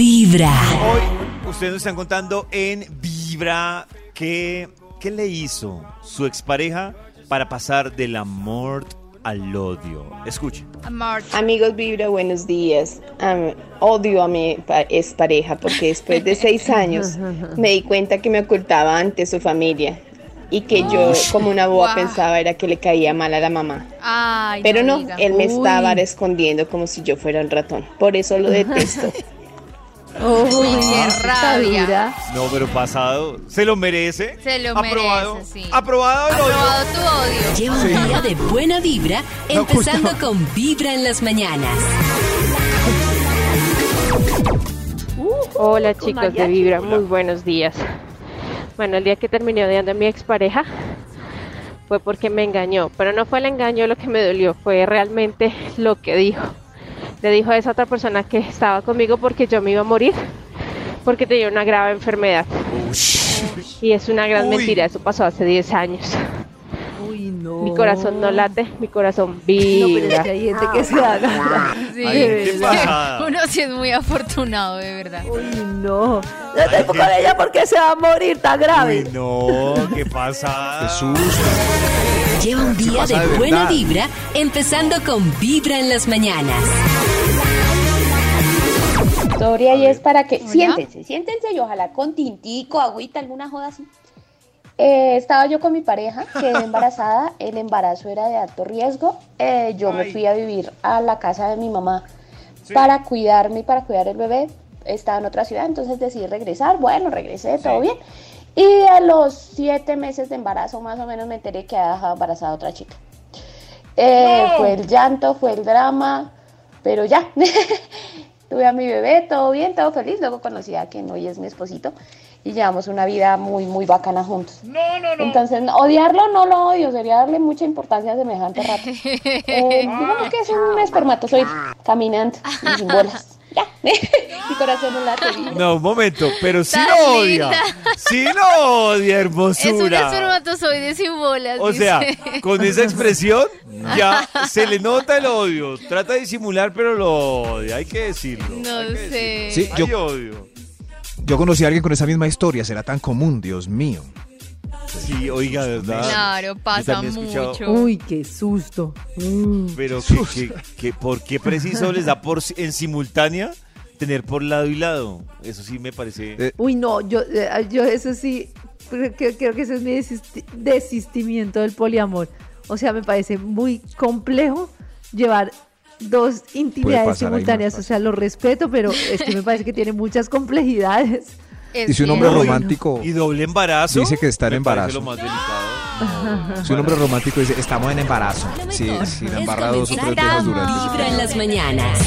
Vibra. Hoy ustedes nos están contando en Vibra que, qué le hizo su expareja para pasar del amor al odio. Escuchen. Amigos Vibra, buenos días. Odio a mi pa- expareja porque después de seis años me di cuenta que me ocultaba ante su familia y que yo como una boba pensaba era que le caía mal a la mamá. Ay, Pero no, él me Uy. estaba escondiendo como si yo fuera un ratón. Por eso lo detesto. Rabia. dura. No, pero pasado. ¿Se lo merece? Se lo Aprobado. merece, sí. Aprobado el odio. Aprobado tu odio. Lleva un día de buena vibra, empezando con Vibra en las mañanas. Hola chicos de Vibra, muy buenos días. Bueno, el día que terminé odiando a mi expareja fue porque me engañó, pero no fue el engaño lo que me dolió, fue realmente lo que dijo. Le dijo a esa otra persona que estaba conmigo porque yo me iba a morir, porque tenía una grave enfermedad. Y es una gran Uy. mentira, eso pasó hace 10 años. Uy, no. Mi corazón no late, mi corazón No, pero es vibra. que hay gente que se haga. Sí. Ay, qué pasada. Uno sí es muy afortunado, de verdad. Uy, no. Yo estoy con ella porque se va a morir tan grave. Uy, no, qué pasada. Lleva un día pasa de de buena vibra, empezando con Vibra en las mañanas. Historia y es para que... Hola. Siéntense, siéntense y ojalá con tintico, agüita, alguna joda así. Eh, estaba yo con mi pareja, quedé embarazada, el embarazo era de alto riesgo. Eh, yo me fui a vivir a la casa de mi mamá para cuidarme y para cuidar el bebé. Estaba en otra ciudad, entonces decidí regresar. Bueno, regresé, todo bien. Y a los siete meses de embarazo más o menos me enteré que había dejado embarazada a otra chica. Eh, Fue el llanto, fue el drama, pero ya. Tuve a mi bebé, todo bien, todo feliz. Luego conocí a quien hoy es mi esposito y llevamos una vida muy, muy bacana juntos. No, no, no. Entonces, odiarlo no lo odio, sería darle mucha importancia a semejante rato. Eh, digamos que es un espermatozoide caminante y sin bolas. Mi corazón no late. No, un momento, pero sí Tan lo odia. linda. Sí lo odia, Es un hermosura. espermatozoide sin bolas. O dice. sea, con esa expresión ya se le nota el odio. Trata de disimular, pero lo odia. Hay que decirlo. No que sé. decirlo. Sí, Hay yo- odio. Yo conocí a alguien con esa misma historia, será tan común, Dios mío. Sí, oiga, ¿verdad? Claro, pasa mucho. Uy, qué susto. Mm. Pero que, que- que- ¿por qué preciso les da por en simultánea tener por lado y lado? Eso sí me parece. Eh, Uy, no, yo, eh, yo eso sí, creo que, creo que ese es mi desisti- desistimiento del poliamor. O sea, me parece muy complejo llevar dos intimidades simultáneas. O sea, lo respeto, pero es que me parece que tiene muchas complejidades. Es Y si un hombre romántico Y doble embarazo. dice que está en embarazo. lo más delicado. Si un hombre romántico dice, estamos en embarazo. Sí, mejor sí, es embarra dos o tres veces durante Vibra en las mañanas.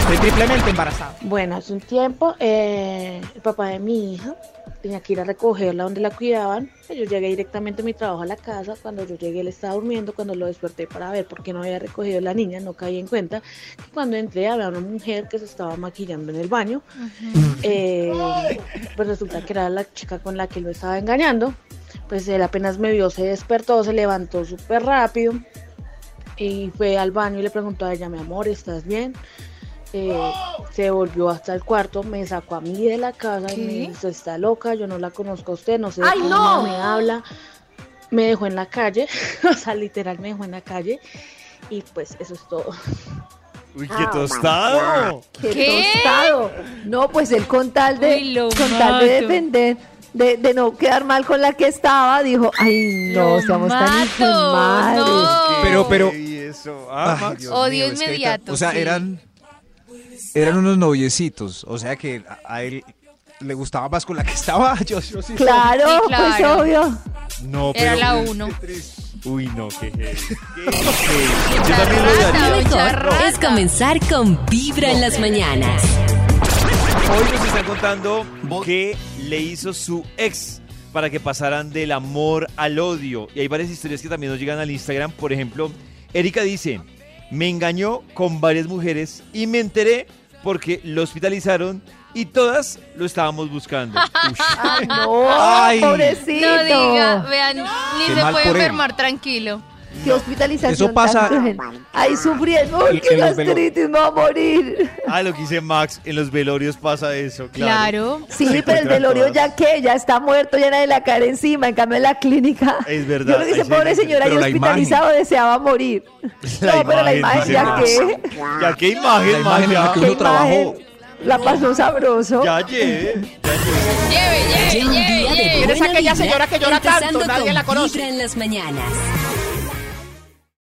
Estoy triplemente embarazado. Bueno, hace un tiempo eh, el papá de mi hija tenía que ir a recogerla donde la cuidaban. Yo llegué directamente a mi trabajo a la casa. Cuando yo llegué él estaba durmiendo. Cuando lo desperté para ver por qué no había recogido la niña, no caí en cuenta que cuando entré había una mujer que se estaba maquillando en el baño. Eh, pues resulta que era la chica con la que lo estaba engañando. Pues él apenas me vio, se despertó, se levantó súper rápido y fue al baño y le preguntó a ella, mi amor, ¿estás bien? Eh, se volvió hasta el cuarto, me sacó a mí de la casa y me dijo, está loca, yo no la conozco a usted, no sé de ¡Ay, qué no! me habla. Me dejó en la calle, o sea, literal me dejó en la calle y pues eso es todo. Uy, qué tostado. ¡Qué, ¿Qué? tostado! No, pues él con tal de, Uy, con tal de defender, de, de no quedar mal con la que estaba, dijo, ay, no, Lo seamos tan mato, madre. no. Pero, pero- eso. Ah, Ay, Max. Dios Odio mío, es que hay inmediato, tan- O sea, sí. eran, eran unos noviecitos. O sea que a, él le gustaba más con la que estaba. Yo, yo sí. Claro, Sí, pues claro. obvio. No, Era pero- la uno. Uy, no, qué. Qué rata. es comenzar con Vibra en las mañanas. Hoy nos están contando qué le hizo su ex para que pasaran del amor al odio. Y hay varias historias que también nos llegan al Instagram. Por ejemplo, Erika dice, me engañó con varias mujeres y me enteré porque lo hospitalizaron y todas lo estábamos buscando. Ay, no, Ay. pobrecito. No diga, vean, ni Qué se mal puede por él. enfermar tranquilo. Qué hospitalización. Eso pasa- tan. Ahí sufriendo, ¡ay, En- qué gastritis, me va a morir! Ah, lo que dice Max, en los velorios pasa eso, claro. Claro. Sí, Se pero el velorio todas. ya que, ya está muerto, ya nadie la cae encima, en cambio en la clínica. Es verdad, Yo lo que dice, pobre señora, la hospitalizado deseaba morir. La no, pero la imagen, imagen ya Max. que, Ya, qué imagen, La imagen ya. que qué uno trabajó. imagen. La pasó sabroso. Ya, lleve, ya, lleve. Lleve, lleve, aquella señora que llora tanto, nadie la conoce. En las mañanas.